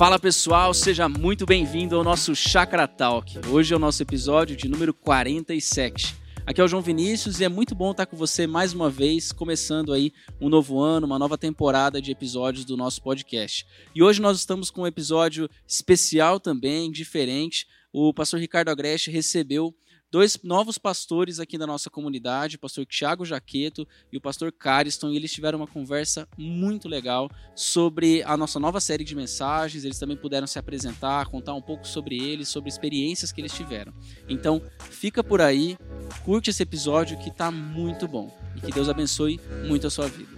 Fala pessoal, seja muito bem-vindo ao nosso Chakra Talk. Hoje é o nosso episódio de número 47. Aqui é o João Vinícius e é muito bom estar com você mais uma vez, começando aí um novo ano, uma nova temporada de episódios do nosso podcast. E hoje nós estamos com um episódio especial também, diferente. O pastor Ricardo Agreste recebeu dois novos pastores aqui da nossa comunidade, o pastor Tiago Jaqueto e o pastor Cariston, e eles tiveram uma conversa muito legal sobre a nossa nova série de mensagens. Eles também puderam se apresentar, contar um pouco sobre eles, sobre experiências que eles tiveram. Então, fica por aí, curte esse episódio que está muito bom e que Deus abençoe muito a sua vida.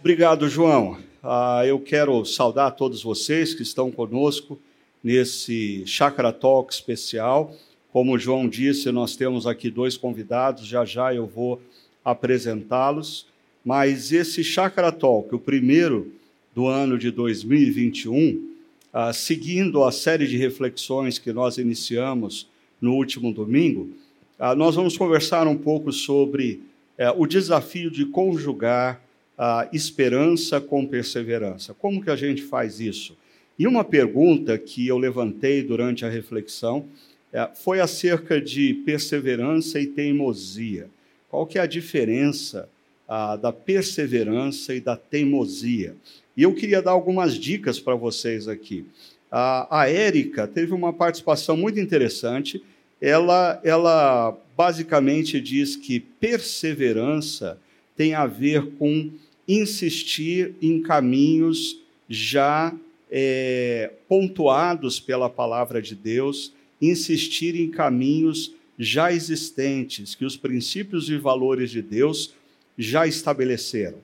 Obrigado, João. Uh, eu quero saudar todos vocês que estão conosco nesse Chakra Talk especial. Como o João disse, nós temos aqui dois convidados, já já eu vou apresentá-los. Mas esse Chakra Talk, o primeiro do ano de 2021, ah, seguindo a série de reflexões que nós iniciamos no último domingo, ah, nós vamos conversar um pouco sobre eh, o desafio de conjugar a esperança com perseverança. Como que a gente faz isso? E uma pergunta que eu levantei durante a reflexão é, foi acerca de perseverança e teimosia. Qual que é a diferença ah, da perseverança e da teimosia? E eu queria dar algumas dicas para vocês aqui. A, Érica teve uma participação muito interessante. Ela, ela basicamente diz que perseverança tem a ver com insistir em caminhos já é, pontuados pela palavra de Deus, insistir em caminhos já existentes, que os princípios e valores de Deus já estabeleceram.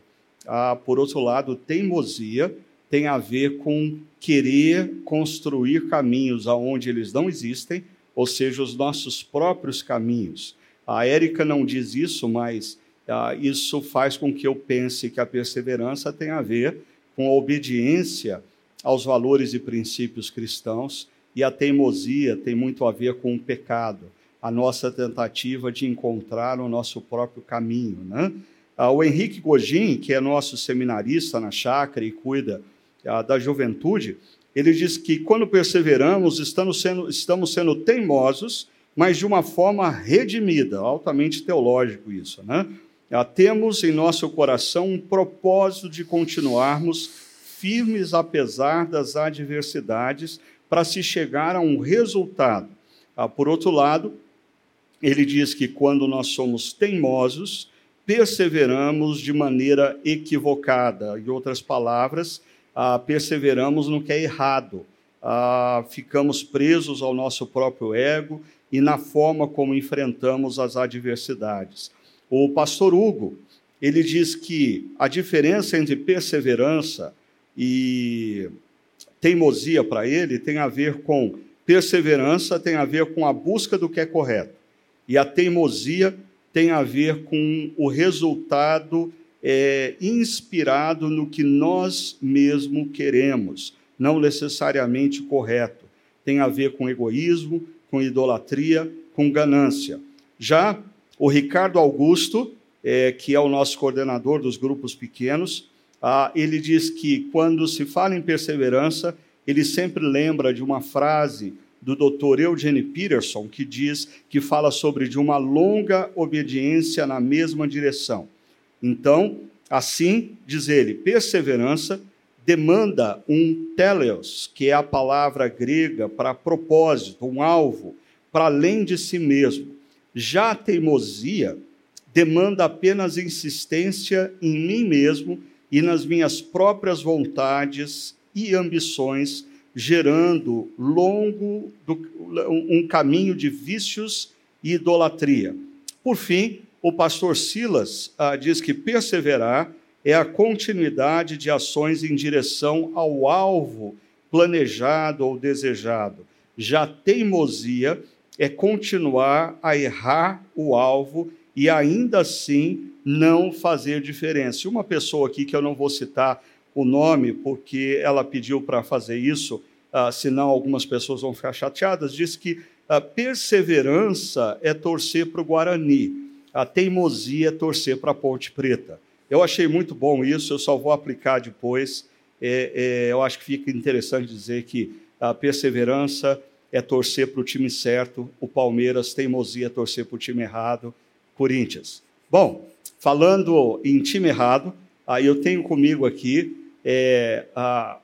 Ah, por outro lado, teimosia tem a ver com querer construir caminhos aonde eles não existem, ou seja, os nossos próprios caminhos. A Érica não diz isso, mas ah, isso faz com que eu pense que a perseverança tem a ver com a obediência aos valores e princípios cristãos, e a teimosia tem muito a ver com o pecado, a nossa tentativa de encontrar o nosso próprio caminho. Né? Ah, o Henrique Gogin, que é nosso seminarista na chácara e cuida ah, da juventude, ele diz que quando perseveramos, estamos sendo, estamos sendo teimosos, mas de uma forma redimida, altamente teológico isso. Né? Ah, temos em nosso coração um propósito de continuarmos firmes apesar das adversidades, para se chegar a um resultado. Ah, por outro lado, ele diz que quando nós somos teimosos, perseveramos de maneira equivocada. Em outras palavras, ah, perseveramos no que é errado. Ah, ficamos presos ao nosso próprio ego e na forma como enfrentamos as adversidades. O pastor Hugo, ele diz que a diferença entre perseverança e teimosia para ele tem a ver com perseverança, tem a ver com a busca do que é correto. E a teimosia tem a ver com o resultado é, inspirado no que nós mesmo queremos, não necessariamente correto. Tem a ver com egoísmo, com idolatria, com ganância. Já o Ricardo Augusto, é, que é o nosso coordenador dos grupos pequenos, ah, ele diz que quando se fala em perseverança, ele sempre lembra de uma frase do Dr. Eugene Peterson, que diz que fala sobre de uma longa obediência na mesma direção. Então, assim, diz ele, perseverança demanda um teleos, que é a palavra grega para propósito, um alvo, para além de si mesmo. Já a teimosia demanda apenas insistência em mim mesmo e nas minhas próprias vontades e ambições, gerando longo do, um caminho de vícios e idolatria. Por fim, o pastor Silas ah, diz que perseverar é a continuidade de ações em direção ao alvo planejado ou desejado. Já teimosia é continuar a errar o alvo e ainda assim não fazer diferença. Uma pessoa aqui, que eu não vou citar o nome, porque ela pediu para fazer isso, uh, senão algumas pessoas vão ficar chateadas, disse que A perseverança é torcer para o Guarani, a teimosia é torcer para a Ponte Preta. Eu achei muito bom isso, eu só vou aplicar depois. É, é, eu acho que fica interessante dizer que a perseverança é torcer para o time certo, o Palmeiras, teimosia é torcer para o time errado, Corinthians. Bom, falando em time errado, aí eu tenho comigo aqui é,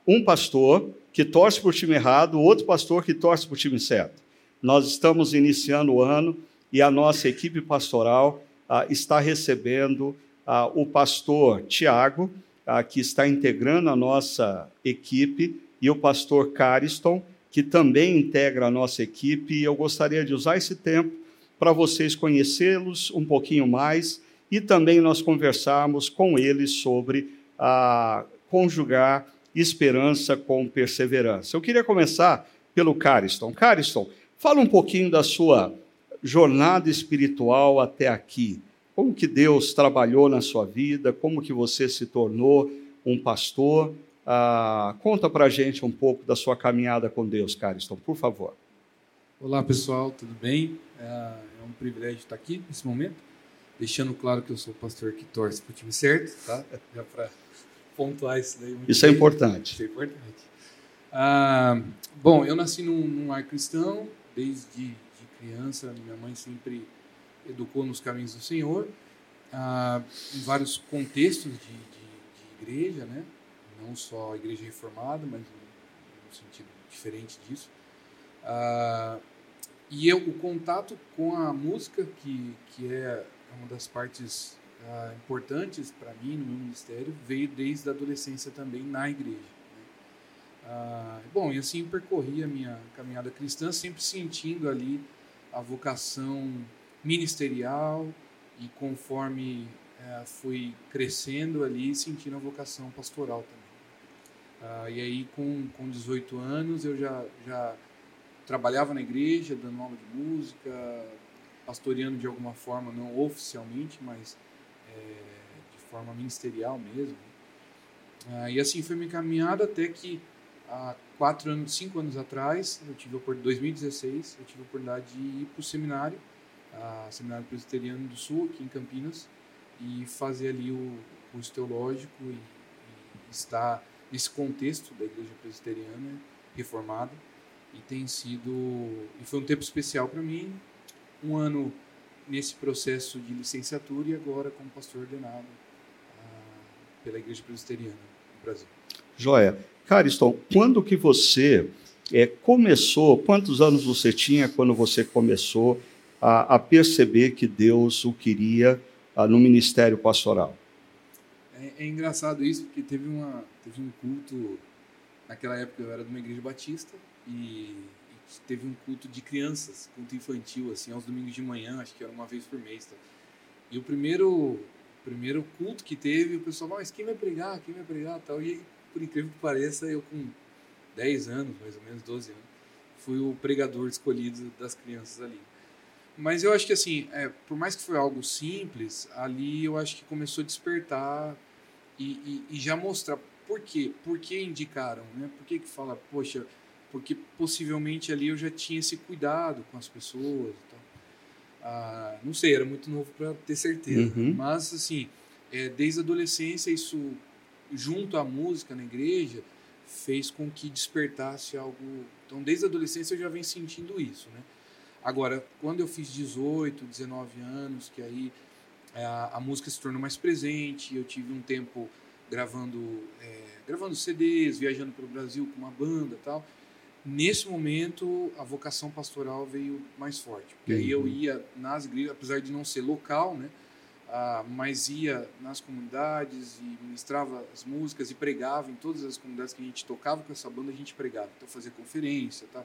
um pastor que torce para o time errado, outro pastor que torce para o time certo. Nós estamos iniciando o ano e a nossa equipe pastoral está recebendo o pastor Tiago, que está integrando a nossa equipe, e o pastor Cariston, que também integra a nossa equipe. E eu gostaria de usar esse tempo para vocês conhecê-los um pouquinho mais e também nós conversarmos com eles sobre a conjugar esperança com perseverança. Eu queria começar pelo Cariston. Cariston, fala um pouquinho da sua jornada espiritual até aqui. Como que Deus trabalhou na sua vida? Como que você se tornou um pastor? Ah, conta para a gente um pouco da sua caminhada com Deus, Cariston, por favor. Olá, pessoal, tudo bem? É um privilégio estar aqui nesse momento, deixando claro que eu sou o pastor que torce para o time certo, tá? Já para pontuar isso daí. Isso é importante. Isso é importante. Ah, bom, eu nasci num, num ar cristão desde de criança, minha mãe sempre educou nos caminhos do Senhor, ah, em vários contextos de, de, de, igreja, né? não só a igreja reformada, mas no sentido diferente disso. Ah, e eu, o contato com a música, que, que é uma das partes ah, importantes para mim no meu ministério, veio desde a adolescência também na igreja. Né? Ah, bom, e assim percorri a minha caminhada cristã, sempre sentindo ali a vocação ministerial e conforme é, fui crescendo ali, sentindo a vocação pastoral também. Ah, e aí, com, com 18 anos, eu já, já trabalhava na igreja, dando aula de música, pastoreando de alguma forma, não oficialmente, mas é, de forma ministerial mesmo. Ah, e assim foi minha caminhada até que há quatro anos, cinco anos atrás, eu tive a 2016, eu tive a oportunidade de ir para o seminário, a Seminário Presbiteriano do Sul, aqui em Campinas, e fazer ali o curso teológico e, e estar nesse contexto da Igreja Presbiteriana reformada. E tem sido, e foi um tempo especial para mim, um ano nesse processo de licenciatura e agora como pastor ordenado ah, pela Igreja Presbiteriana no Brasil. Joia. Cariston, quando que você é, começou, quantos anos você tinha quando você começou a, a perceber que Deus o queria a, no ministério pastoral? É, é, engraçado isso, porque teve, uma, teve um culto, naquela época eu era de uma igreja batista, e, teve um culto de crianças, culto infantil, assim, aos domingos de manhã, acho que era uma vez por mês. Tá? E o primeiro, primeiro culto que teve, o pessoal, mas quem vai pregar, quem vai pregar, tal, e por incrível que pareça, eu com 10 anos, mais ou menos 12 anos, fui o pregador escolhido das crianças ali. Mas eu acho que assim, é, por mais que foi algo simples, ali eu acho que começou a despertar e, e, e já mostrar por quê, por que indicaram, né? Por que que fala, poxa, porque possivelmente ali eu já tinha esse cuidado com as pessoas e tal. Ah, não sei, era muito novo para ter certeza, uhum. mas assim, é, desde a adolescência isso junto à música na igreja, fez com que despertasse algo. Então, desde a adolescência eu já venho sentindo isso, né? Agora, quando eu fiz 18, 19 anos, que aí é, a, a música se tornou mais presente, eu tive um tempo gravando, é, gravando CDs, viajando pelo Brasil com uma banda tal. Nesse momento, a vocação pastoral veio mais forte. Porque uhum. aí eu uhum. ia nas igrejas, apesar de não ser local, né? ah, mas ia nas comunidades e ministrava as músicas e pregava em todas as comunidades que a gente tocava com essa banda, a gente pregava. Então fazia conferência, tá?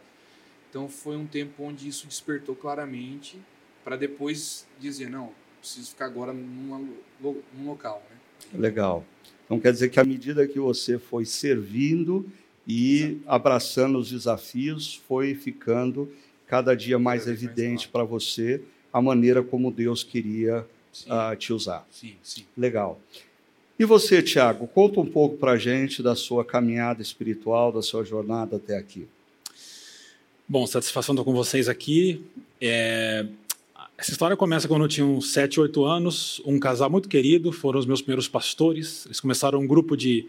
Então foi um tempo onde isso despertou claramente para depois dizer, não, preciso ficar agora numa, num local, né? Legal. Então quer dizer que à medida que você foi servindo e abraçando os desafios, foi ficando cada dia mais evidente para você a maneira como Deus queria uh, te usar. Sim, sim. Legal. E você, Tiago, conta um pouco para a gente da sua caminhada espiritual, da sua jornada até aqui. Bom, satisfação estar com vocês aqui. É... Essa história começa quando eu tinha uns 7, 8 anos. Um casal muito querido, foram os meus primeiros pastores. Eles começaram um grupo de,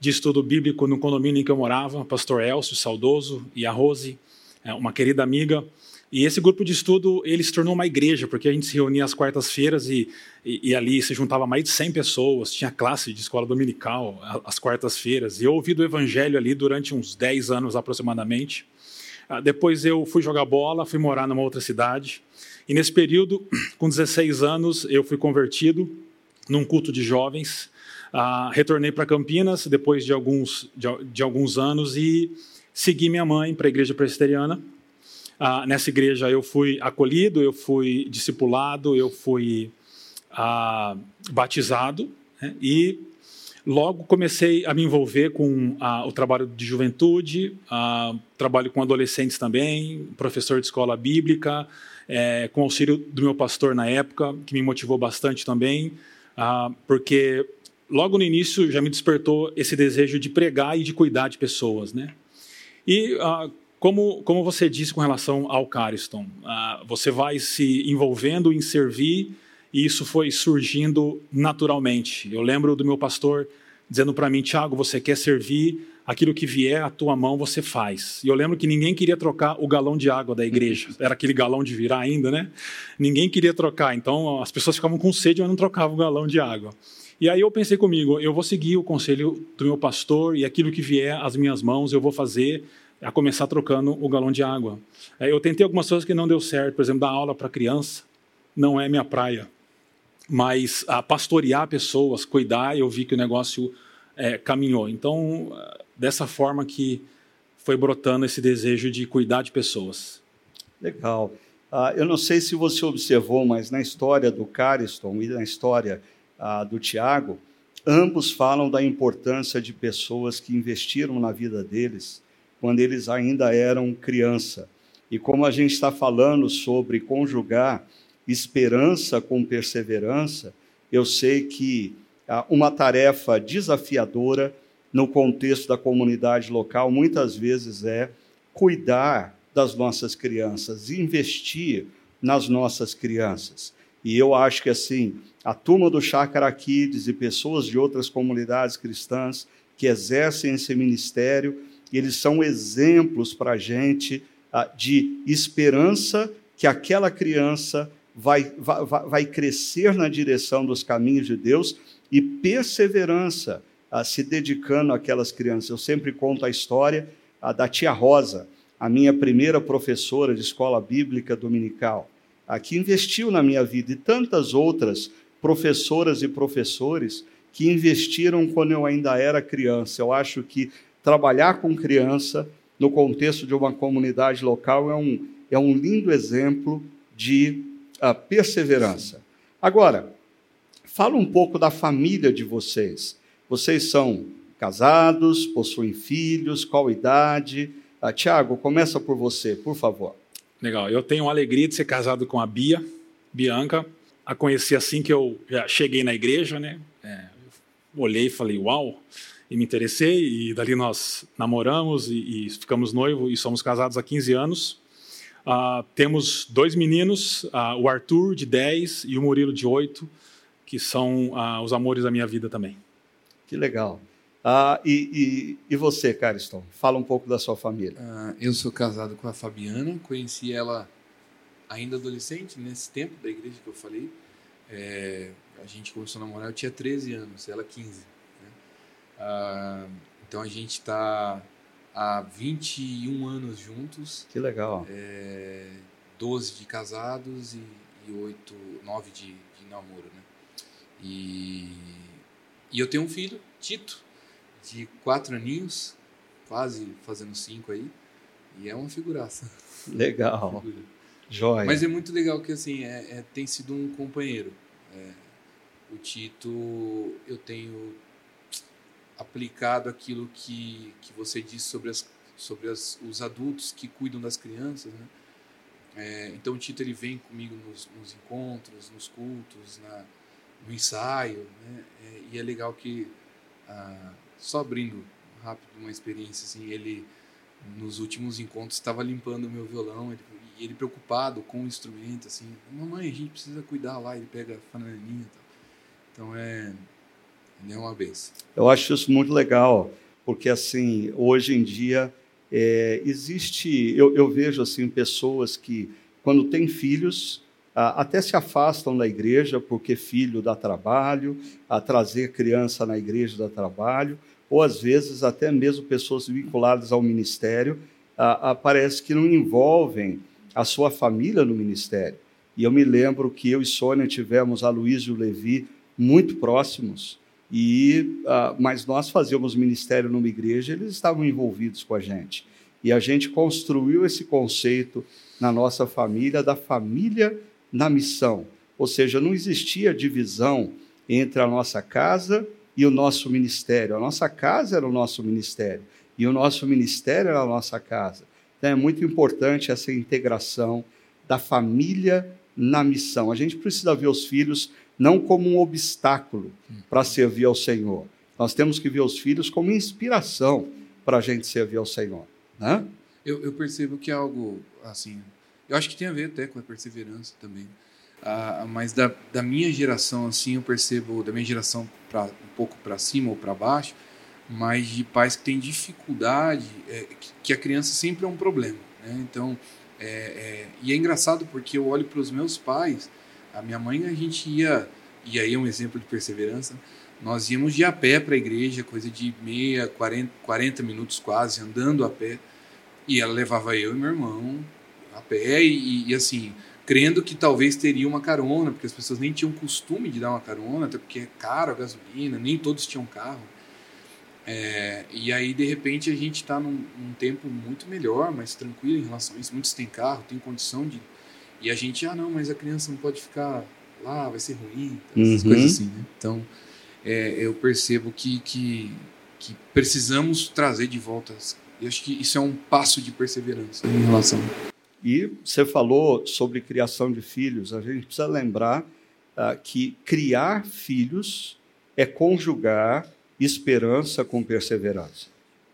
de estudo bíblico no condomínio em que eu morava, pastor Elcio, saudoso, e a Rose, é, uma querida amiga. E esse grupo de estudo, ele se tornou uma igreja, porque a gente se reunia às quartas-feiras e, e, e, ali se juntava mais de 100 pessoas, tinha classe de escola dominical às quartas-feiras. E eu ouvi do evangelho ali durante uns 10 anos aproximadamente. Ah, depois eu fui jogar bola, fui morar numa outra cidade. E nesse período, com 16 anos, eu fui convertido num culto de jovens. Uh, retornei para Campinas depois de alguns, de, de alguns anos e segui minha mãe para a igreja presbiteriana ah, nessa igreja eu fui acolhido, eu fui discipulado, eu fui ah, batizado né? e logo comecei a me envolver com ah, o trabalho de juventude, ah, trabalho com adolescentes também, professor de escola bíblica, é, com auxílio do meu pastor na época, que me motivou bastante também, ah, porque logo no início já me despertou esse desejo de pregar e de cuidar de pessoas, né? E ah, como, como você disse com relação ao Cariston, uh, você vai se envolvendo em servir e isso foi surgindo naturalmente. Eu lembro do meu pastor dizendo para mim, Tiago, você quer servir, aquilo que vier à tua mão você faz. E eu lembro que ninguém queria trocar o galão de água da igreja. Era aquele galão de virar ainda, né? Ninguém queria trocar. Então as pessoas ficavam com sede, mas não trocavam o galão de água. E aí eu pensei comigo, eu vou seguir o conselho do meu pastor e aquilo que vier às minhas mãos eu vou fazer a começar trocando o galão de água. É, eu tentei algumas coisas que não deu certo, por exemplo, dar aula para criança, não é minha praia. Mas a pastorear pessoas, cuidar, eu vi que o negócio é, caminhou. Então, dessa forma que foi brotando esse desejo de cuidar de pessoas. Legal. Uh, eu não sei se você observou, mas na história do Cariston e na história uh, do Tiago, ambos falam da importância de pessoas que investiram na vida deles quando eles ainda eram criança. E como a gente está falando sobre conjugar esperança com perseverança, eu sei que ah, uma tarefa desafiadora no contexto da comunidade local muitas vezes é cuidar das nossas crianças, investir nas nossas crianças. E eu acho que assim, a turma do Chácara Kids e pessoas de outras comunidades cristãs que exercem esse ministério eles são exemplos para a gente ah, de esperança que aquela criança vai, vai, vai crescer na direção dos caminhos de Deus e perseverança ah, se dedicando àquelas crianças. Eu sempre conto a história ah, da tia Rosa, a minha primeira professora de escola bíblica dominical, que investiu na minha vida, e tantas outras professoras e professores que investiram quando eu ainda era criança. Eu acho que trabalhar com criança no contexto de uma comunidade local é um, é um lindo exemplo de uh, perseverança. Agora, fala um pouco da família de vocês. Vocês são casados, possuem filhos, qual idade? Uh, Tiago, começa por você, por favor. Legal, eu tenho a alegria de ser casado com a Bia, Bianca. A conheci assim que eu já cheguei na igreja, né? É, olhei e falei, uau, e me interessei, e dali nós namoramos e, e ficamos noivos e somos casados há 15 anos. Uh, temos dois meninos, uh, o Arthur, de 10, e o Murilo, de 8, que são uh, os amores da minha vida também. Que legal. E, e, e, você, Cariston? Fala um pouco da sua família. eu sou casado com a Fabiana, conheci ela ainda adolescente, nesse tempo da igreja que eu falei. É, a gente começou a namorar, eu tinha 13 anos, ela 15. Uh, então a gente está há 21 anos juntos. Que legal. É, 12 de casados e, e 8, 9 de, de namoro, né? E, e eu tenho um filho, Tito, de 4 aninhos, quase fazendo 5 aí, e é uma figuraça. Legal. Figura. Joia. Mas é muito legal que assim, é, é tem sido um companheiro. É, o Tito, eu tenho aplicado aquilo que, que você disse sobre, as, sobre as, os adultos que cuidam das crianças, né? É, então o Tito ele vem comigo nos, nos encontros, nos cultos, na, no ensaio, né? É, e é legal que, ah, só abrindo rápido uma experiência, assim, ele nos últimos encontros estava limpando o meu violão ele, ele preocupado com o instrumento, assim, mamãe, a gente precisa cuidar lá, ele pega a fananinha e tal. Então é, é uma benção. Eu acho isso muito legal, porque assim, hoje em dia é, existe, eu, eu, vejo assim pessoas que quando têm filhos até se afastam da igreja porque filho dá trabalho, a trazer criança na igreja dá trabalho, ou às vezes até mesmo pessoas vinculadas ao ministério parece que não envolvem a sua família no ministério. E eu me lembro que eu e Sônia tivemos a Luiz e o Levi muito próximos, e uh, mas nós fazíamos ministério numa igreja, eles estavam envolvidos com a gente. E a gente construiu esse conceito na nossa família da família na missão. Ou seja, não existia divisão entre a nossa casa e o nosso ministério. A nossa casa era o nosso ministério e o nosso ministério era a nossa casa. Então é muito importante essa integração da família na missão. A gente precisa ver os filhos não como um obstáculo para servir ao Senhor. Nós temos que ver os filhos como inspiração para a gente servir ao Senhor. Né? Eu, eu, percebo que é algo assim. Eu acho que tem a ver até com a perseverança também. Ah, mas da, da minha geração, assim, eu percebo, da minha geração pra, um pouco para cima ou para baixo, mas de pais que têm dificuldade, é, que, a criança sempre é um problema. Né? Então, é, é, e é engraçado porque eu olho para os meus pais, a minha mãe a gente ia, e aí é um exemplo de perseverança, nós íamos de a pé para a igreja, coisa de meia, 40, 40 minutos quase, andando a pé, e ela levava eu e meu irmão a pé, e, e assim, crendo que talvez teria uma carona, porque as pessoas nem tinham costume de dar uma carona, até porque é caro a gasolina, nem todos tinham carro. É, e aí, de repente, a gente está num, num, tempo muito melhor, mais tranquilo em relação a isso. Muitos têm carro, têm condição de. E a gente, ah, não, mas a criança não pode ficar lá, vai ser ruim, essas uhum. coisas assim, né? Então, é, eu percebo que, que, que, precisamos trazer de volta. Eu acho que isso é um passo de perseverança em relação. E você falou sobre criação de filhos. A gente precisa lembrar uh, que criar filhos é conjugar esperança com perseverança.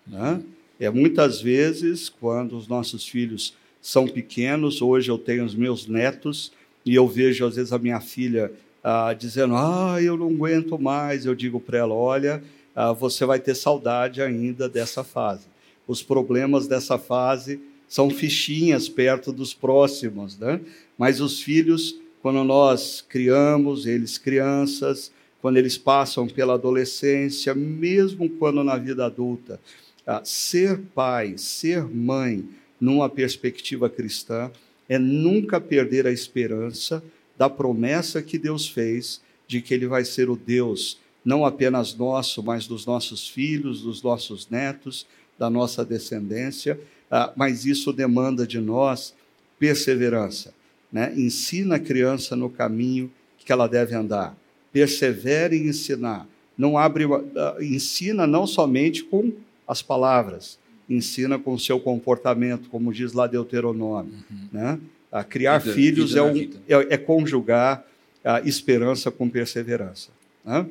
Né? É muitas vezes quando os nossos filhos são pequenos. Hoje eu tenho os meus netos e eu vejo às vezes a minha filha ah, dizendo: "Ah, eu não aguento mais". Eu digo para ela: "Olha, ah, você vai ter saudade ainda dessa fase. Os problemas dessa fase são fichinhas perto dos próximos, né? Mas os filhos, quando nós criamos eles crianças, quando eles passam pela adolescência, mesmo quando na vida adulta. Ah, ser pai, ser mãe, numa perspectiva cristã, é nunca perder a esperança da promessa que Deus fez de que Ele vai ser o Deus, não apenas nosso, mas dos nossos filhos, dos nossos netos, da nossa descendência. Ah, mas isso demanda de nós perseverança. Né? Ensina a criança no caminho que ela deve andar persevere em ensinar. Não abre, ah, ensina não somente com as palavras, ensina com o seu comportamento, como diz lá Deuteronômio. Uhum. Né? A criar vida, filhos vida é, um, é, é, conjugar a esperança com perseverança. Né?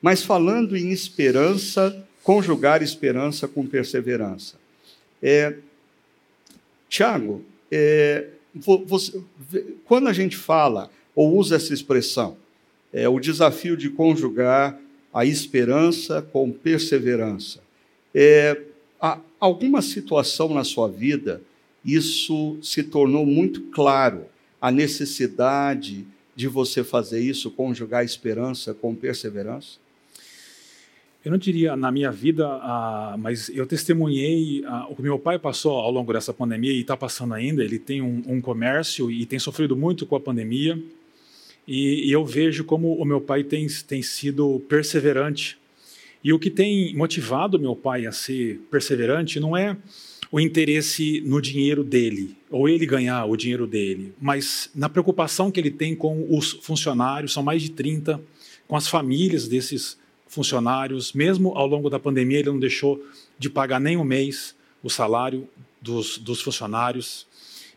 Mas falando em esperança, conjugar esperança com perseverança. É, Tiago, é, quando a gente fala ou usa essa expressão, é, o desafio de conjugar a esperança com perseverança. É, há alguma situação na sua vida, isso se tornou muito claro, a necessidade de você fazer isso, conjugar esperança com perseverança? Eu não diria na minha vida, ah, mas eu testemunhei ah, o que meu pai passou ao longo dessa pandemia e está passando ainda. Ele tem um, um comércio e tem sofrido muito com a pandemia. E, e, eu vejo como o meu pai tem, tem sido perseverante. E o que tem motivado meu pai a ser perseverante não é o interesse no dinheiro dele, ou ele ganhar o dinheiro dele, mas na preocupação que ele tem com os funcionários, são mais de 30, com as famílias desses funcionários. Mesmo ao longo da pandemia, ele não deixou de pagar nem um mês o salário dos, dos funcionários.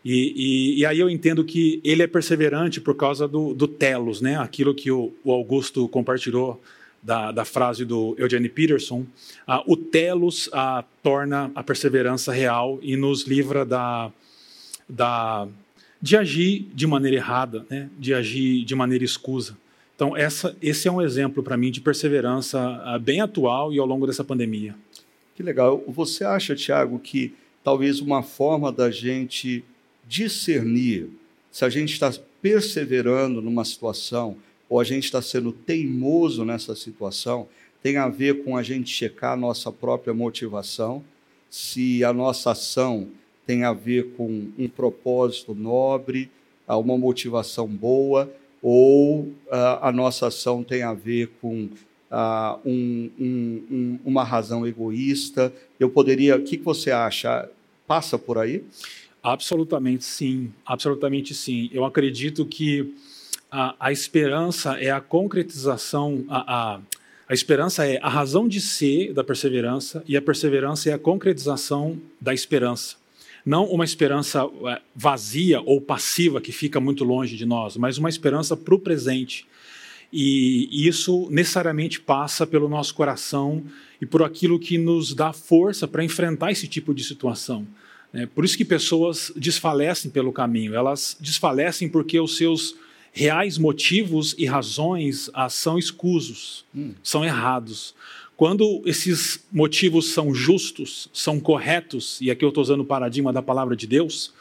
E, e, e, aí eu entendo que ele é perseverante por causa do, do telos, né? aquilo que o, o Augusto compartilhou da, da frase do Eugene Peterson, ah, o telos ah, torna a perseverança real e nos livra da, da, de agir de maneira errada, né? de agir de maneira escusa. Então, essa, esse é um exemplo para mim de perseverança ah, bem atual e ao longo dessa pandemia. Que legal. Você acha, Tiago, que talvez uma forma da gente discernir se a gente está perseverando numa situação ou a gente está sendo teimoso nessa situação tem a ver com a gente checar a nossa própria motivação, se a nossa ação tem a ver com um propósito nobre, uma motivação boa, ou uh, a nossa ação tem a ver com uh, um, um, um, uma razão egoísta. Eu poderia. O que, que você acha? Passa por aí? Absolutamente sim, absolutamente sim. Eu acredito que a, a esperança é a concretização, a, a, a esperança é a razão de ser da perseverança e a perseverança é a concretização da esperança. Não uma esperança é, vazia ou passiva que fica muito longe de nós, mas uma esperança para o presente. E isso necessariamente passa pelo nosso coração e por aquilo que nos dá força para enfrentar esse tipo de situação. É por isso que pessoas desfalecem pelo caminho. Elas desfalecem porque os seus reais motivos e razões são escusos, hum. são errados. Quando esses motivos são justos, são corretos, e aqui eu estou usando o paradigma da palavra de Deus,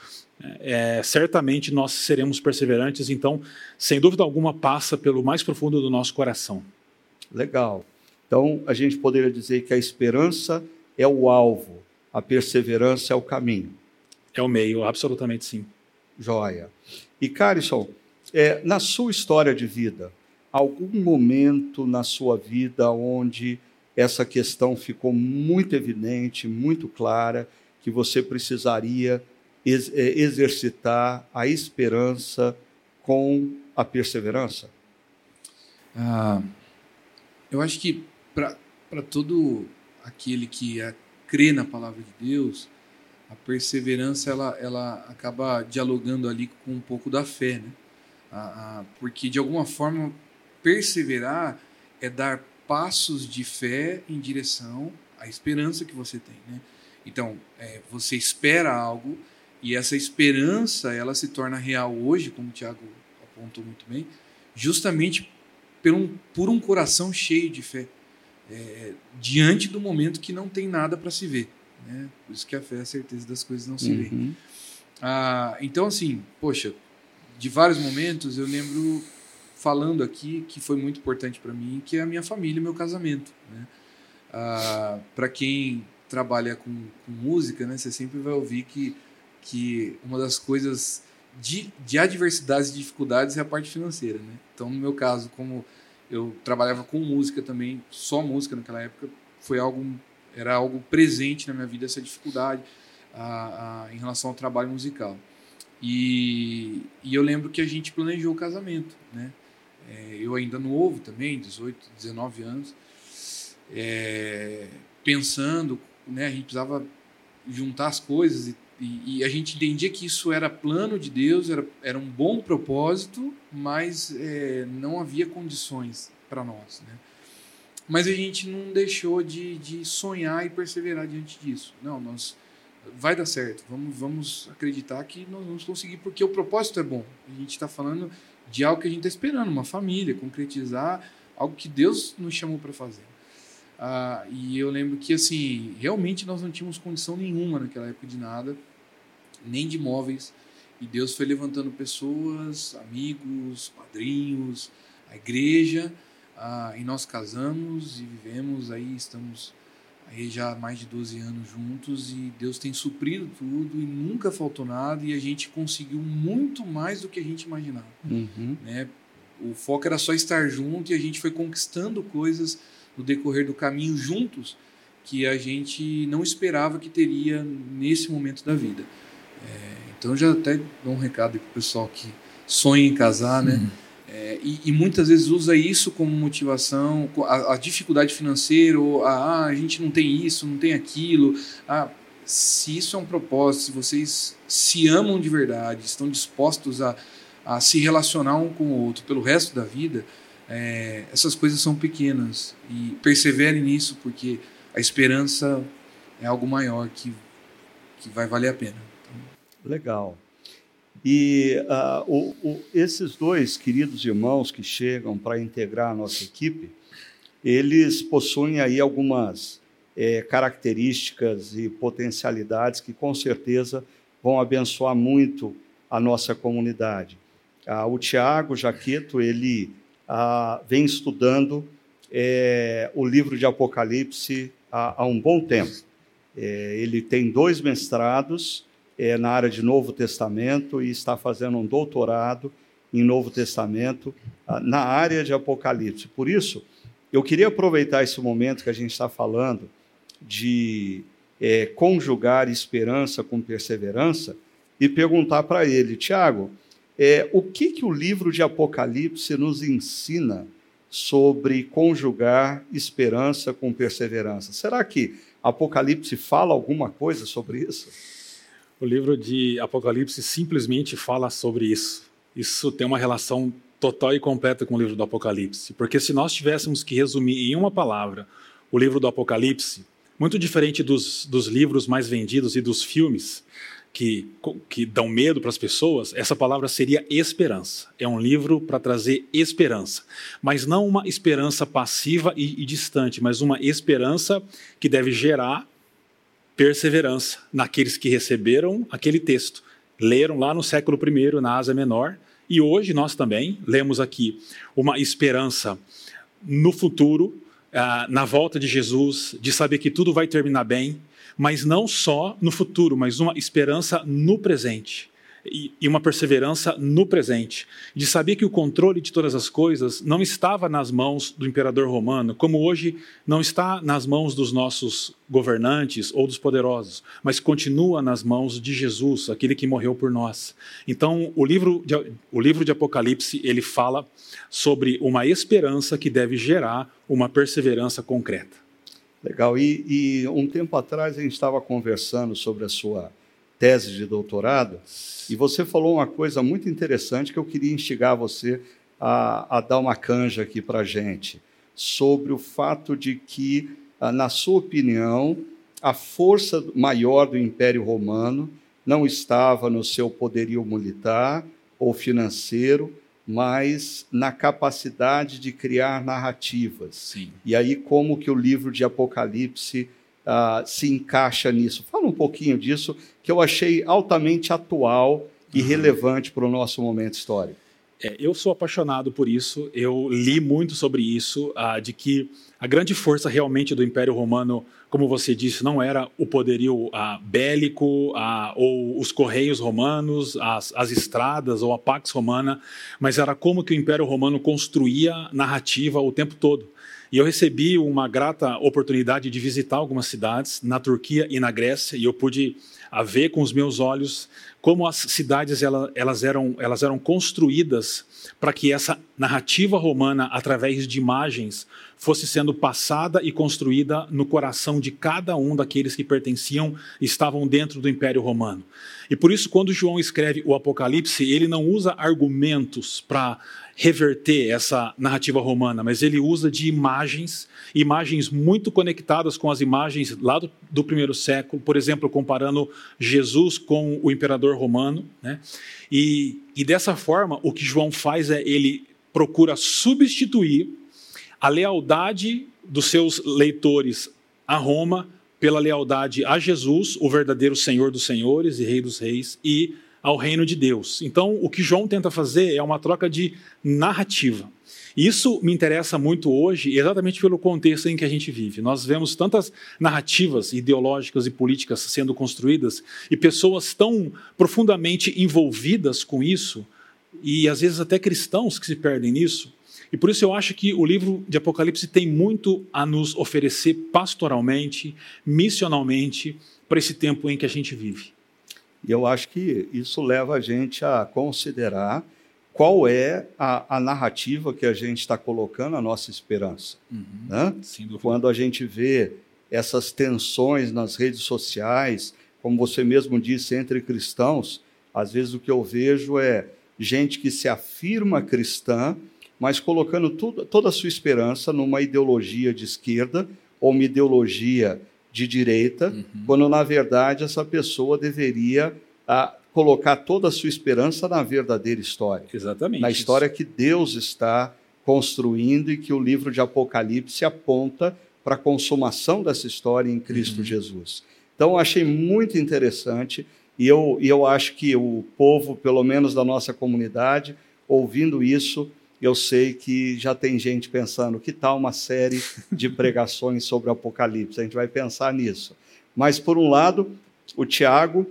é, certamente nós seremos perseverantes. Então, sem dúvida alguma, passa pelo mais profundo do nosso coração. Legal. Então, a gente poderia dizer que a esperança é o alvo, a perseverança é o caminho. É o meio, absolutamente sim. Joia. E, Carison, é, na sua história de vida, algum momento na sua vida onde essa questão ficou muito evidente, muito clara, que você precisaria ex é, exercitar a esperança com a perseverança? Ah, eu acho que para todo aquele que é crê na palavra de Deus, a perseverança ela, ela acaba dialogando ali com um pouco da fé, né? Ah, ah, porque de alguma forma perseverar é dar passos de fé em direção à esperança que você tem, né? Então, é, você espera algo e essa esperança ela se torna real hoje, como o Tiago apontou muito bem, justamente por um, por um coração cheio de fé é, diante do momento que não tem nada para se ver. Né? Por isso que a fé é a certeza das coisas não se uhum. vê. Ah, então, assim, poxa, de vários momentos eu lembro falando aqui que foi muito importante para mim, que é a minha família, meu casamento. Né? Ah, para quem trabalha com, com, música, né, você sempre vai ouvir que, que uma das coisas de, de adversidades e dificuldades é a parte financeira. Né? Então, no meu caso, como eu trabalhava com música também, só música naquela época, foi algo era algo presente na minha vida essa dificuldade a, a, em relação ao trabalho musical. E, e, eu lembro que a gente planejou o casamento, né? É, eu ainda novo também, 18, 19 anos, é, pensando, né? A gente precisava juntar as coisas e e, e, a gente entendia que isso era plano de Deus, era, era um bom propósito, mas é, não havia condições para nós. Né? Mas a gente não deixou de, de sonhar e perseverar diante disso. Não, nós vai dar certo, vamos, vamos acreditar que nós vamos conseguir, porque o propósito é bom. A gente está falando de algo que a gente está esperando, uma família, concretizar algo que Deus nos chamou para fazer. Ah, e eu lembro que, assim, realmente nós não tínhamos condição nenhuma naquela época de nada, nem de móveis. E Deus foi levantando pessoas, amigos, padrinhos, a igreja, ah, e nós casamos e vivemos aí, estamos aí já há mais de 12 anos juntos e Deus tem suprido tudo e nunca faltou nada e a gente conseguiu muito mais do que a gente imaginava. Uhum. Né? O foco era só estar junto e a gente foi conquistando coisas no decorrer do caminho juntos que a gente não esperava que teria nesse momento da vida. É, então já até dou um recado para o pessoal que sonha em casar, né? Uhum. É, e, e, muitas vezes usa isso como motivação, a, a dificuldade financeira, ou a, ah, a gente não tem isso, não tem aquilo. Ah, se isso é um propósito, se vocês se amam de verdade, estão dispostos a, a se relacionar um com o outro pelo resto da vida, é, essas coisas são pequenas e persevere nisso porque a esperança é algo maior que, que vai valer a pena. Então... Legal. E uh, o, o, esses dois queridos irmãos que chegam para integrar a nossa equipe, eles possuem aí algumas é, características e potencialidades que com certeza vão abençoar muito a nossa comunidade. Ah, o Tiago Jaqueto, ele ah, vem estudando é, o livro de Apocalipse há, há um bom tempo. É, ele tem dois mestrados é, na área de Novo Testamento e está fazendo um doutorado em Novo Testamento ah, na área de Apocalipse. Por isso, eu queria aproveitar esse momento que a gente está falando de é, conjugar esperança com perseverança e perguntar para ele, Tiago, é, o que, que o livro de Apocalipse nos ensina sobre conjugar esperança com perseverança? Será que Apocalipse fala alguma coisa sobre isso? O livro de Apocalipse simplesmente fala sobre isso. Isso tem uma relação total e completa com o livro do Apocalipse. Porque se nós tivéssemos que resumir em uma palavra o livro do Apocalipse, muito diferente dos, dos livros mais vendidos e dos filmes que, que dão medo para as pessoas, essa palavra seria esperança. É um livro para trazer esperança. Mas não uma esperança passiva e, e distante, mas uma esperança que deve gerar perseverança naqueles que receberam aquele texto. Leram lá no século I, na Ásia Menor, e hoje nós também lemos aqui uma esperança no futuro, ah, na volta de Jesus, de saber que tudo vai terminar bem, mas não só no futuro, mas uma esperança no presente e, uma perseverança no presente, de saber que o controle de todas as coisas não estava nas mãos do imperador romano, como hoje não está nas mãos dos nossos governantes ou dos poderosos, mas continua nas mãos de Jesus, aquele que morreu por nós. Então, o livro de, o livro de Apocalipse, ele fala sobre uma esperança que deve gerar uma perseverança concreta. Legal. E, e um tempo atrás a gente estava conversando sobre a sua tese de doutorado, e você falou uma coisa muito interessante que eu queria instigar você a, a dar uma canja aqui para a gente, sobre o fato de que, ah, na sua opinião, a força maior do Império Romano não estava no seu poderio militar ou financeiro, mas na capacidade de criar narrativas. Sim. E aí como que o livro de Apocalipse uh, se encaixa nisso. Fala um pouquinho disso, que eu achei altamente atual e uhum. relevante para o nosso momento histórico. É, eu sou apaixonado por isso, eu li muito sobre isso, uh, de que a grande força realmente do Império Romano, como você disse, não era o poderio uh, bélico uh, ou os correios romanos, as, as, estradas ou a Pax Romana, mas era como que o Império Romano construía narrativa o tempo todo. E eu recebi uma grata oportunidade de visitar algumas cidades na Turquia e na Grécia, e eu pude a ver com os meus olhos como as cidades elas eram, elas eram construídas para que essa narrativa romana, através de imagens, fosse sendo passada e construída no coração de cada um daqueles que pertenciam estavam dentro do Império Romano. E por isso, quando João escreve o Apocalipse, ele não usa argumentos para reverter essa narrativa romana, mas ele usa de imagens, imagens muito conectadas com as imagens lá do, do primeiro século, por exemplo, comparando Jesus com o imperador romano. Né? E, e dessa forma, o que João faz é ele procura substituir a lealdade dos seus leitores a Roma pela lealdade a Jesus, o verdadeiro Senhor dos Senhores e Rei dos Reis, e ao reino de Deus. Então, o que João tenta fazer é uma troca de narrativa. Isso me interessa muito hoje, exatamente pelo contexto em que a gente vive. Nós vemos tantas narrativas ideológicas e políticas sendo construídas e pessoas tão profundamente envolvidas com isso, e às vezes até cristãos que se perdem nisso. E por isso eu acho que o livro de Apocalipse tem muito a nos oferecer pastoralmente, missionalmente, para esse tempo em que a gente vive. E eu acho que isso leva a gente a considerar qual é a, a narrativa que a gente está colocando a nossa esperança. Uhum, né? Quando a gente vê essas tensões nas redes sociais, como você mesmo disse, entre cristãos, às vezes o que eu vejo é gente que se afirma cristã, mas colocando tudo, toda a sua esperança numa ideologia de esquerda ou uma ideologia de direita, uhum. quando na verdade essa pessoa deveria a, colocar toda a sua esperança na verdadeira história. Exatamente. Na história isso. que Deus está construindo e que o livro de Apocalipse aponta para a consumação dessa história em Cristo uhum. Jesus. Então, achei muito interessante e eu, e eu acho que o povo, pelo menos da nossa comunidade, ouvindo isso, eu sei que já tem gente pensando que tal uma série de pregações sobre o Apocalipse. A gente vai pensar nisso. Mas, por um lado, o Tiago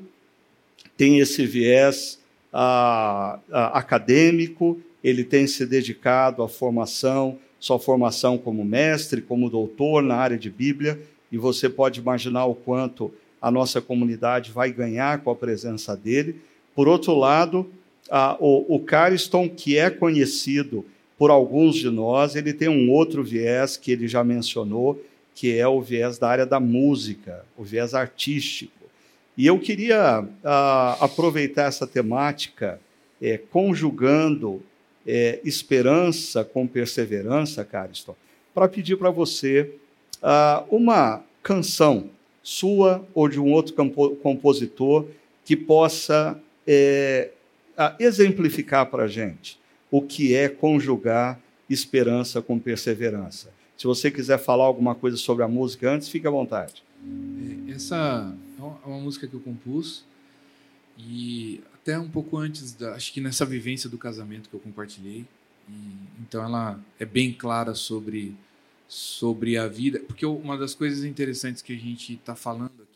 tem esse viés ah, ah, acadêmico, ele tem se dedicado à formação, sua formação como mestre, como doutor na área de Bíblia, e você pode imaginar o quanto a nossa comunidade vai ganhar com a presença dele. Por outro lado, ah, o, o Cariston, que é conhecido por alguns de nós, ele tem um outro viés que ele já mencionou, que é o viés da área da música, o viés artístico. E eu queria ah, aproveitar essa temática, é, conjugando é, esperança com perseverança, Cariston, para pedir para você ah, uma canção sua ou de um outro compositor que possa é, exemplificar para a gente o que é conjugar esperança com perseverança. Se você quiser falar alguma coisa sobre a música antes, fique à vontade. É, essa é uma música que eu compus e até um pouco antes da, acho que nessa vivência do casamento que eu compartilhei. E, então ela é bem clara sobre sobre a vida, porque uma das coisas interessantes que a gente está falando aqui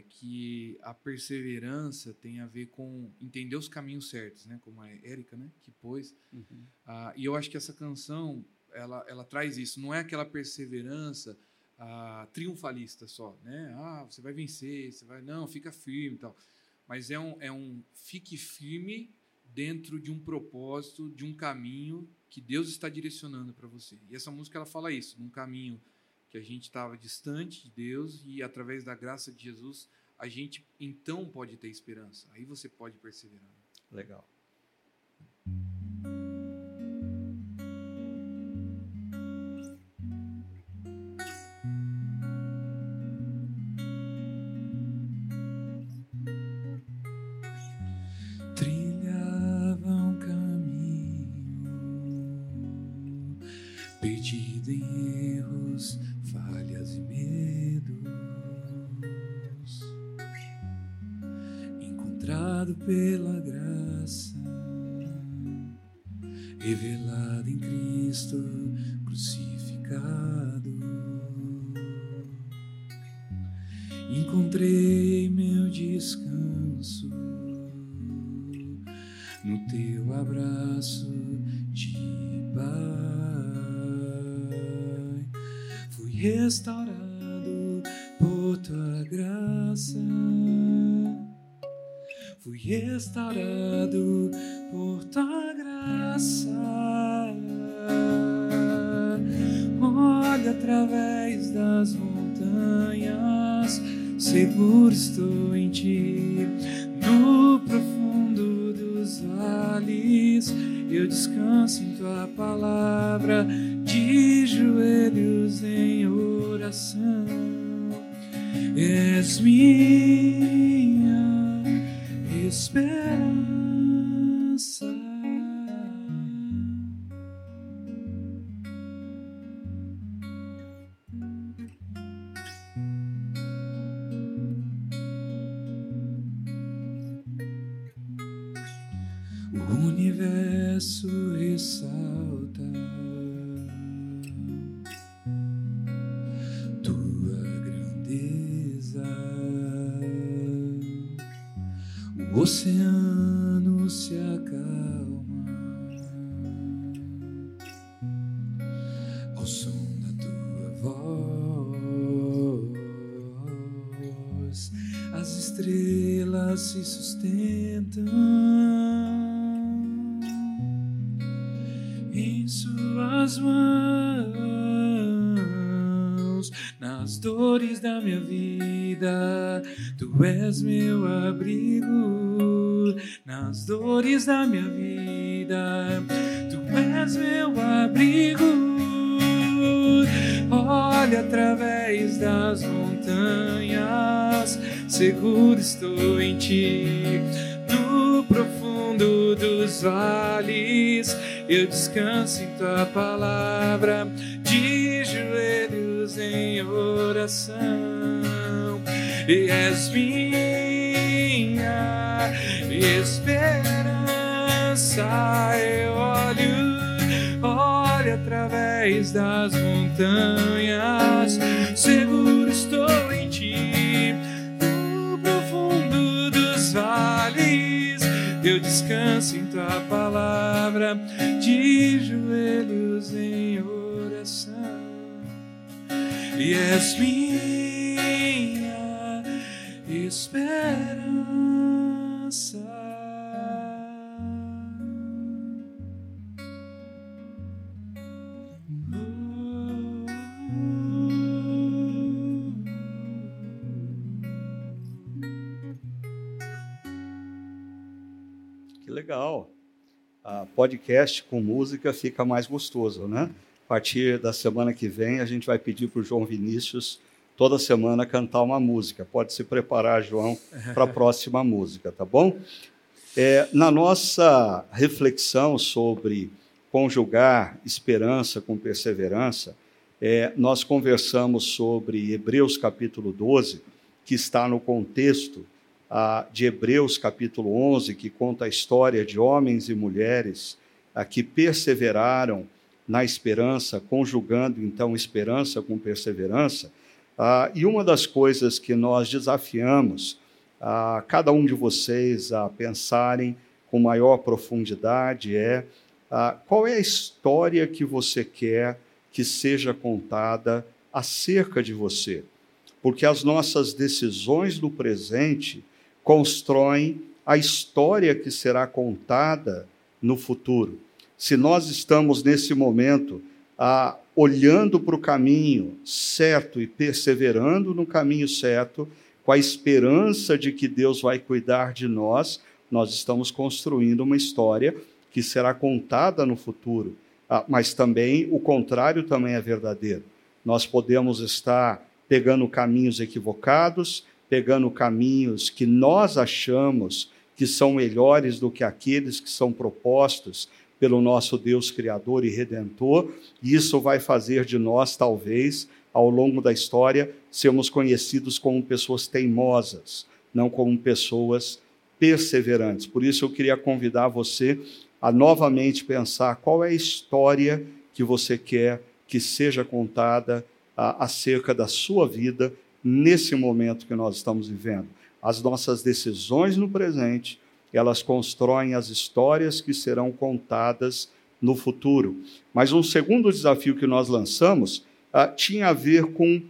é que a perseverança tem a ver com entender os caminhos certos, né? Como a Érica, né? Que pôs. Uhum. Ah, e eu acho que essa canção ela, ela traz isso. Não é aquela perseverança ah, triunfalista só, né? Ah, você vai vencer, você vai não, fica firme, e tal. Mas é um é um fique firme dentro de um propósito, de um caminho que Deus está direcionando para você. E essa música ela fala isso, num caminho que a gente estava distante de Deus e através da graça de Jesus a gente então pode ter esperança. Aí você pode perseverar. Legal. Restaurado por tua graça. Olha através das montanhas, seguro estou em ti. No profundo dos vales, eu descanso em tua palavra de joelhos em oração. És minha minha vida. Tu és meu abrigo. Olha através das montanhas, seguro estou em ti. No profundo dos vales, eu descanso em tua palavra, de joelhos em oração. E és minha esperança. Eu olho, olho através das montanhas, seguro estou em ti. No profundo dos vales, eu descanso em tua palavra, de joelhos em oração. E és minha esperança. Legal. A podcast com música fica mais gostoso, né? A partir da semana que vem, a gente vai pedir para o João Vinícius toda semana cantar uma música. Pode se preparar, João, para a próxima música, tá bom? É, na nossa reflexão sobre conjugar esperança com perseverança, é, nós conversamos sobre Hebreus capítulo 12, que está no contexto de Hebreus capítulo 11, que conta a história de homens e mulheres que perseveraram na esperança, conjugando então esperança com perseverança. E uma das coisas que nós desafiamos a cada um de vocês a pensarem com maior profundidade é qual é a história que você quer que seja contada acerca de você. Porque as nossas decisões do presente constroem a história que será contada no futuro. Se nós estamos nesse momento ah, olhando para o caminho certo e perseverando no caminho certo, com a esperança de que Deus vai cuidar de nós, nós estamos construindo uma história que será contada no futuro. Ah, mas também o contrário também é verdadeiro. Nós podemos estar pegando caminhos equivocados, pegando caminhos que nós achamos que são melhores do que aqueles que são propostos pelo nosso Deus Criador e Redentor, e isso vai fazer de nós, talvez, ao longo da história, sermos conhecidos como pessoas teimosas, não como pessoas perseverantes. Por isso, eu queria convidar você a novamente pensar qual é a história que você quer que seja contada acerca da sua vida nesse momento que nós estamos vivendo. As nossas decisões no presente, elas constroem as histórias que serão contadas no futuro. Mas um segundo desafio que nós lançamos ah, tinha a ver com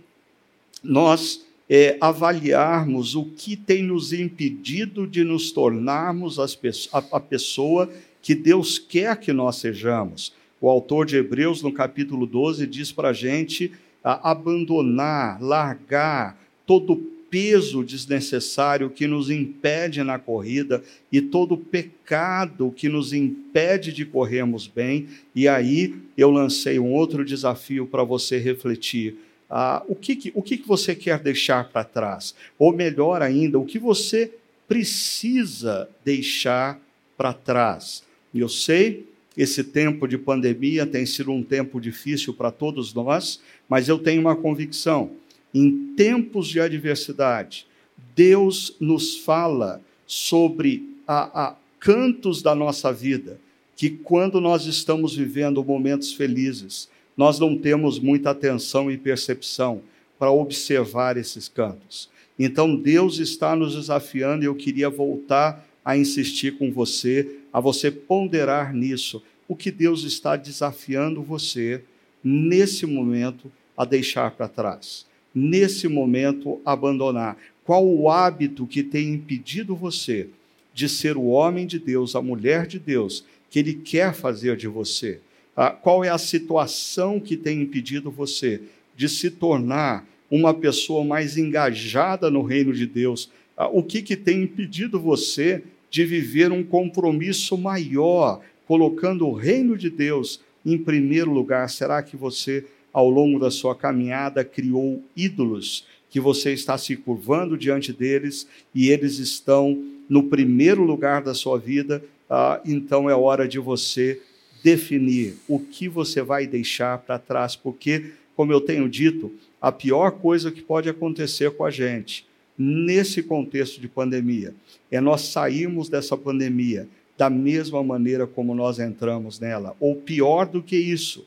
nós é, avaliarmos o que tem nos impedido de nos tornarmos as, a, a pessoa que Deus quer que nós sejamos. O autor de Hebreus, no capítulo 12, diz para a gente abandonar, largar todo o peso desnecessário que nos impede na corrida e todo o pecado que nos impede de corrermos bem. E aí eu lancei um outro desafio para você refletir. Ah, o que, o que você quer deixar para trás? Ou melhor ainda, o que você precisa deixar para trás? Eu sei esse tempo de pandemia tem sido um tempo difícil para todos nós, mas eu tenho uma convicção: em tempos de adversidade, Deus nos fala sobre a, a cantos da nossa vida, que quando nós estamos vivendo momentos felizes, nós não temos muita atenção e percepção para observar esses cantos. Então Deus está nos desafiando e eu queria voltar a insistir com você, a você ponderar nisso, o que Deus está desafiando você nesse momento a deixar para trás, nesse momento abandonar. Qual o hábito que tem impedido você de ser o homem de Deus, a mulher de Deus, que Ele quer fazer de você? Ah, qual é a situação que tem impedido você de se tornar uma pessoa mais engajada no reino de Deus? Ah, o que, que tem impedido você de viver um compromisso maior colocando o reino de Deus em primeiro lugar? Será que você, ao longo da sua caminhada, criou ídolos que você está se curvando diante deles e eles estão no primeiro lugar da sua vida? Ah, então é hora de você definir o que você vai deixar para trás, porque, como eu tenho dito, a pior coisa que pode acontecer com a gente nesse contexto de pandemia é nós sairmos dessa pandemia da mesma maneira como nós entramos nela, ou pior do que isso,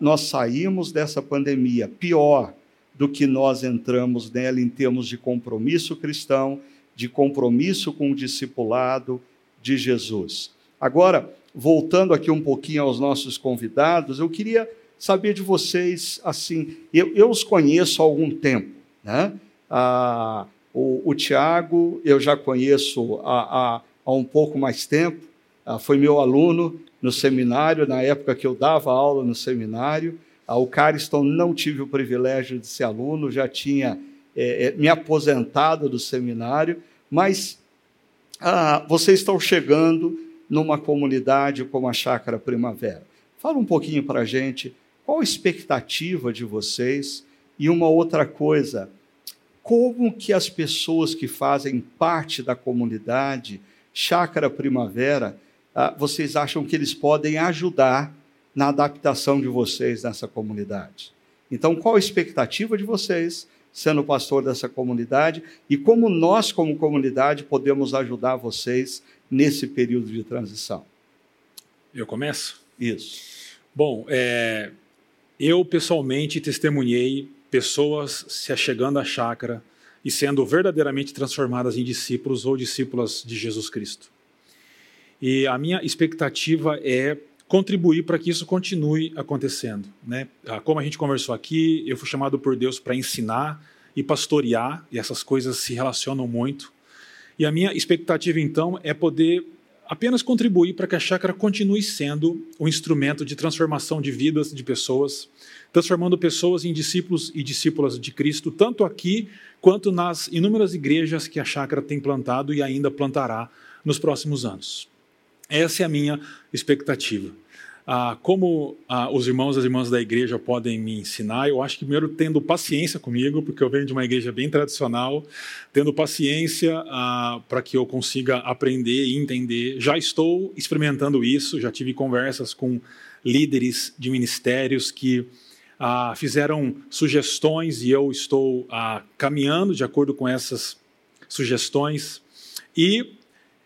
nós saímos dessa pandemia pior do que nós entramos nela em termos de compromisso cristão, de compromisso com o discipulado de Jesus. Agora, voltando aqui um pouquinho aos nossos convidados, eu queria saber de vocês, assim, eu, eu os conheço há algum tempo, né? Ah, o, o Tiago eu já conheço há, há, há um pouco mais tempo, ah, foi meu aluno no seminário, na época que eu dava aula no seminário. Ah, o Cariston não tive o privilégio de ser aluno, já tinha é, é, me aposentado do seminário, mas ah, vocês estão chegando numa comunidade como a Chácara Primavera. Fala um pouquinho para a gente qual a expectativa de vocês e uma outra coisa, como que as pessoas que fazem parte da comunidade Chácara Primavera, ah, vocês acham que eles podem ajudar na adaptação de vocês nessa comunidade? Então, qual a expectativa de vocês sendo pastor dessa comunidade e como nós, como comunidade, podemos ajudar vocês nesse período de transição? Eu começo? Isso. Bom, é, eu pessoalmente testemunhei pessoas se achegando à chácara e sendo verdadeiramente transformadas em discípulos ou discípulas de Jesus Cristo. E a minha expectativa é contribuir para que isso continue acontecendo. Né? Ah, como a gente conversou aqui, eu fui chamado por Deus para ensinar e pastorear, e essas coisas se relacionam muito. E a minha expectativa, então, é poder apenas contribuir para que a chácara continue sendo um instrumento de transformação de vidas de pessoas, transformando pessoas em discípulos e discípulas de Cristo, tanto aqui quanto nas inúmeras igrejas que a chácara tem plantado e ainda plantará nos próximos anos. Essa é a minha expectativa. Ah, como ah, os irmãos e as irmãs da igreja podem me ensinar, eu acho que primeiro tendo paciência comigo, porque eu venho de uma igreja bem tradicional, tendo paciência ah, para que eu consiga aprender e entender. Já estou experimentando isso, já tive conversas com líderes de ministérios que ah, fizeram sugestões e eu estou ah, caminhando de acordo com essas sugestões. E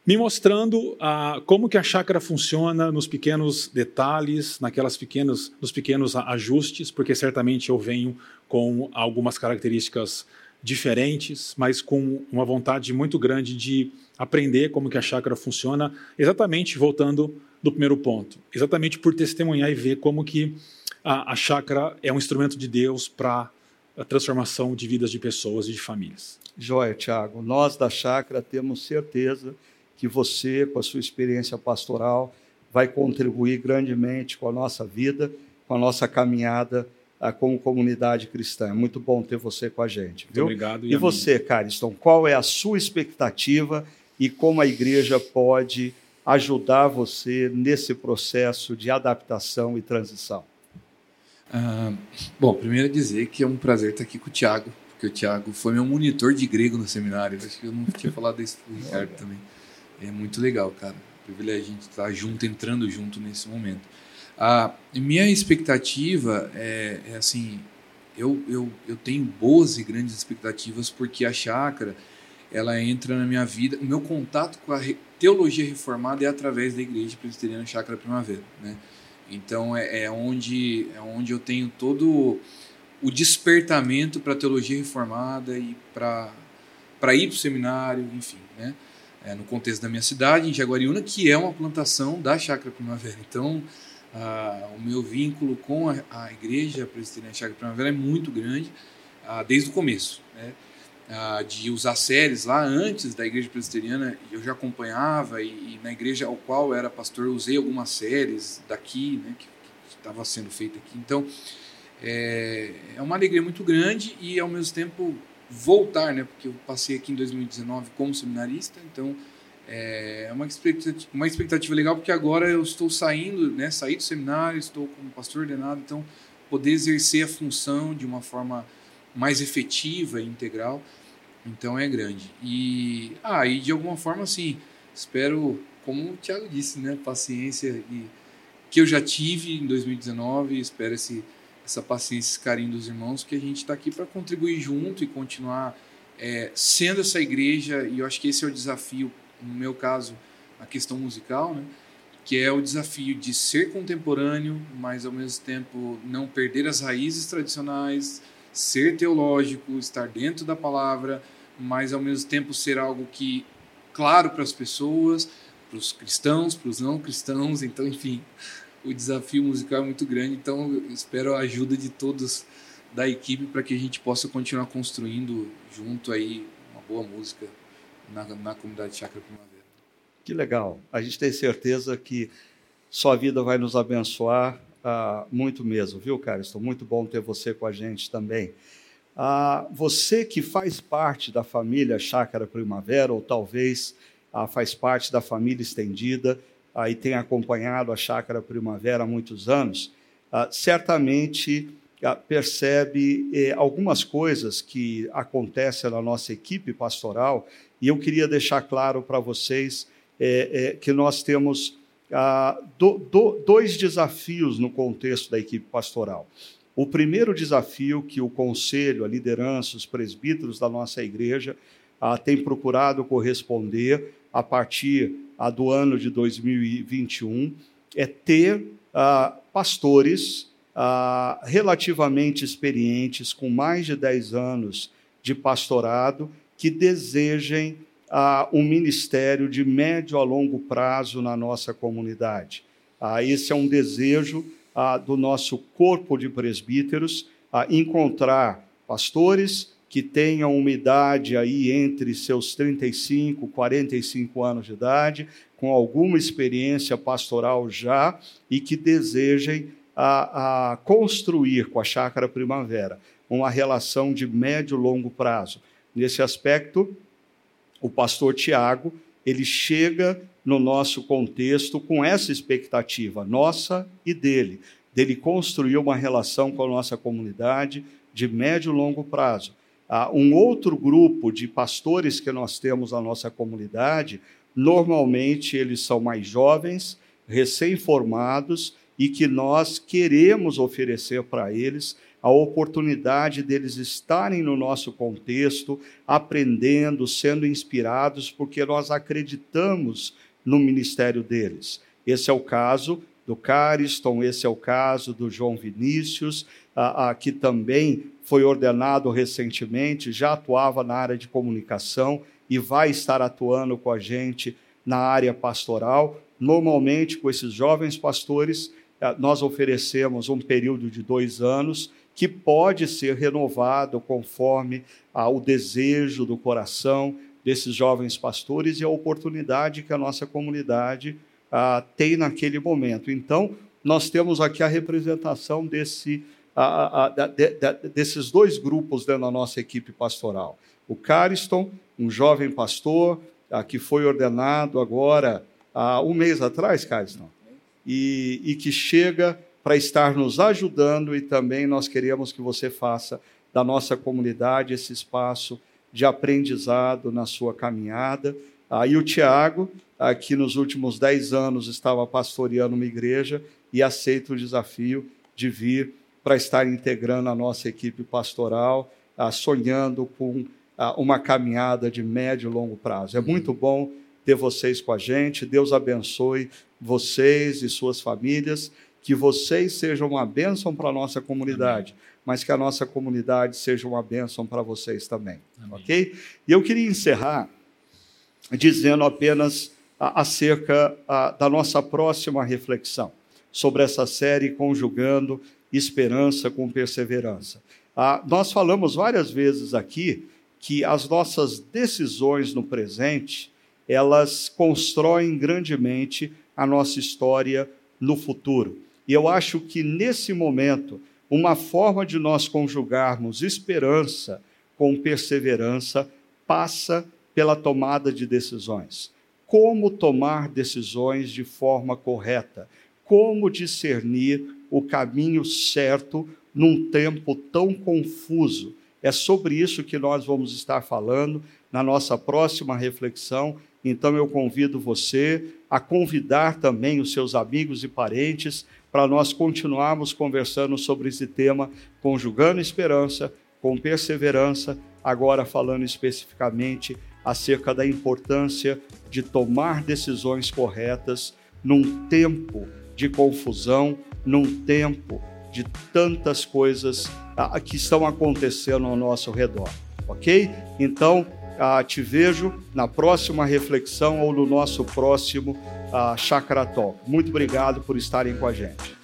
me mostrando ah, como que a chácara funciona nos pequenos detalhes, naquelas pequenos, nos pequenos ajustes, porque certamente eu venho com algumas características diferentes, mas com uma vontade muito grande de aprender como que a chácara funciona, exatamente voltando do primeiro ponto, exatamente por testemunhar e ver como que a, a chácara é um instrumento de Deus para a transformação de vidas de pessoas e de famílias. Joia, Tiago. Nós da chácara temos certeza que você, com a sua experiência pastoral, vai contribuir grandemente com a nossa vida, com a nossa caminhada ah, como comunidade cristã. É muito bom ter você com a gente. Viu? Muito obrigado. E, e você, Cariston, qual é a sua expectativa e como a igreja pode ajudar você nesse processo de adaptação e transição? Ah, bom, primeiro dizer que é um prazer estar aqui com o Tiago, porque o Tiago foi meu monitor de grego no seminário. Acho que eu não tinha falado isso para o Ricardo também. É muito legal, cara. Privilégio a gente estar junto, entrando junto nesse momento. A minha expectativa é, é assim, eu, eu, eu tenho boas e grandes expectativas porque a chácara, ela entra na minha vida, o meu contato com a teologia reformada é através da Igreja Presbiteriana Chácara Primavera, né? Então é, é onde é onde eu tenho todo o despertamento para a teologia reformada e para ir para o seminário, enfim, né? é, no contexto da minha cidade, em Jaguariúna, que é uma plantação da Chácara Primavera. Então, o meu vínculo com a, a igreja presbiteriana Chácara Primavera é muito grande, ah, desde o começo. Né? Ah, de usar séries lá antes da igreja presbiteriana, eu já acompanhava, e, e, na igreja ao qual era pastor, eu usei algumas séries daqui, né, que estava sendo feita aqui. Então, é, é uma alegria muito grande e, ao mesmo tempo, voltar, né? Porque eu passei aqui em 2019 como seminarista, então É uma expectativa, uma expectativa legal porque agora eu estou saindo, né, saí do seminário, estou como pastor ordenado, então poder exercer a função de uma forma mais efetiva e integral, então é grande. E ah, e de alguma forma assim, espero, como o Thiago disse, né, paciência e que eu já tive em 2019, espero esse essa paciência, esse carinho dos irmãos, que a gente está aqui para contribuir junto e continuar é, sendo essa igreja, e eu acho que esse é o desafio, no meu caso, a questão musical, né? que é o desafio de ser contemporâneo, mas ao mesmo tempo não perder as raízes tradicionais, ser teológico, estar dentro da palavra, mas ao mesmo tempo ser algo que claro para as pessoas, para os cristãos, para os não cristãos, então enfim, o desafio musical é muito grande, então espero a ajuda de todos da equipe para que a gente possa continuar construindo junto aí uma boa música na, na comunidade Chácara Primavera. Que legal. A gente tem certeza que sua vida vai nos abençoar uh, muito mesmo, viu, cara? Estou muito bom ter você com a gente também. Uh, você que faz parte da família Chácara Primavera, ou talvez uh, faz parte da família estendida, aí tem acompanhado a Chácara Primavera há muitos anos, ah, certamente ah, percebe eh, algumas coisas que acontecem na nossa equipe pastoral, e eu queria deixar claro para vocês eh, eh, que nós temos ah, dois desafios no contexto da equipe pastoral. O primeiro desafio que o conselho, a liderança, os presbíteros da nossa igreja têm procurado corresponder a partir a do ano de 2021 é ter ah, pastores ah, relativamente experientes, com mais de 10 anos de pastorado, que desejem ah, um ministério de médio a longo prazo na nossa comunidade. Ah, esse é um desejo ah, do nosso corpo de presbíteros, encontrar pastores que tenham uma idade aí entre seus 35 e 45 anos de idade, com alguma experiência pastoral já e que desejem a, a construir com a Chácara Primavera uma relação de médio e longo prazo. Nesse aspecto, o pastor Tiago, ele chega no nosso contexto com essa expectativa, nossa e dele, dele construir uma relação com a nossa comunidade de médio e longo prazo. Ah, um outro grupo de pastores que nós temos na nossa comunidade, normalmente eles são mais jovens, recém-formados e que nós queremos oferecer para eles a oportunidade deles estarem no nosso contexto, aprendendo, sendo inspirados, porque nós acreditamos no ministério deles. Esse é o caso do Cariston, esse é o caso do João Vinícius, a, a, que também foi ordenado recentemente, já atuava na área de comunicação e vai estar atuando com a gente na área pastoral. Normalmente, com esses jovens pastores, nós oferecemos um período de dois anos que pode ser renovado conforme ah, o desejo do coração desses jovens pastores e a oportunidade que a nossa comunidade ah, tem naquele momento. Então, nós temos aqui a representação desse a, a, de, de, desses dois grupos dentro da nossa equipe pastoral. O Cariston, um jovem pastor a, que foi ordenado agora um mês atrás, Cariston, e, e que chega para estar nos ajudando e também nós queremos que você faça da nossa comunidade esse espaço de aprendizado na sua caminhada. Aí o Tiago, que nos últimos dez anos estava pastoreando uma igreja e aceita o desafio de vir para estar integrando a nossa equipe pastoral, ah, sonhando com ah, uma caminhada de médio e longo prazo. É muito bom ter vocês com a gente. Deus abençoe vocês e suas famílias. Que vocês sejam uma bênção para a nossa comunidade, Amém. mas que a nossa comunidade seja uma bênção para vocês também. Amém. Ok? E eu queria encerrar dizendo apenas acerca da nossa próxima reflexão sobre essa série Conjugando esperança com perseverança. Ah, nós falamos várias vezes aqui que as nossas decisões no presente elas constroem grandemente a nossa história no futuro. E eu acho que nesse momento, uma forma de nós conjugarmos esperança com perseverança passa pela tomada de decisões. como tomar decisões de forma correta, como discernir o caminho certo num tempo tão confuso. É sobre isso que nós vamos estar falando na nossa próxima reflexão. Então eu convido você a convidar também os seus amigos e parentes para nós continuarmos conversando sobre esse tema, conjugando esperança com perseverança, agora falando especificamente acerca da importância de tomar decisões corretas num tempo de confusão, num tempo de tantas coisas ah, que estão acontecendo ao nosso redor, ok? Então, ah, te vejo na próxima reflexão ou no nosso próximo ah, Chakra Talk. Muito obrigado por estarem com a gente.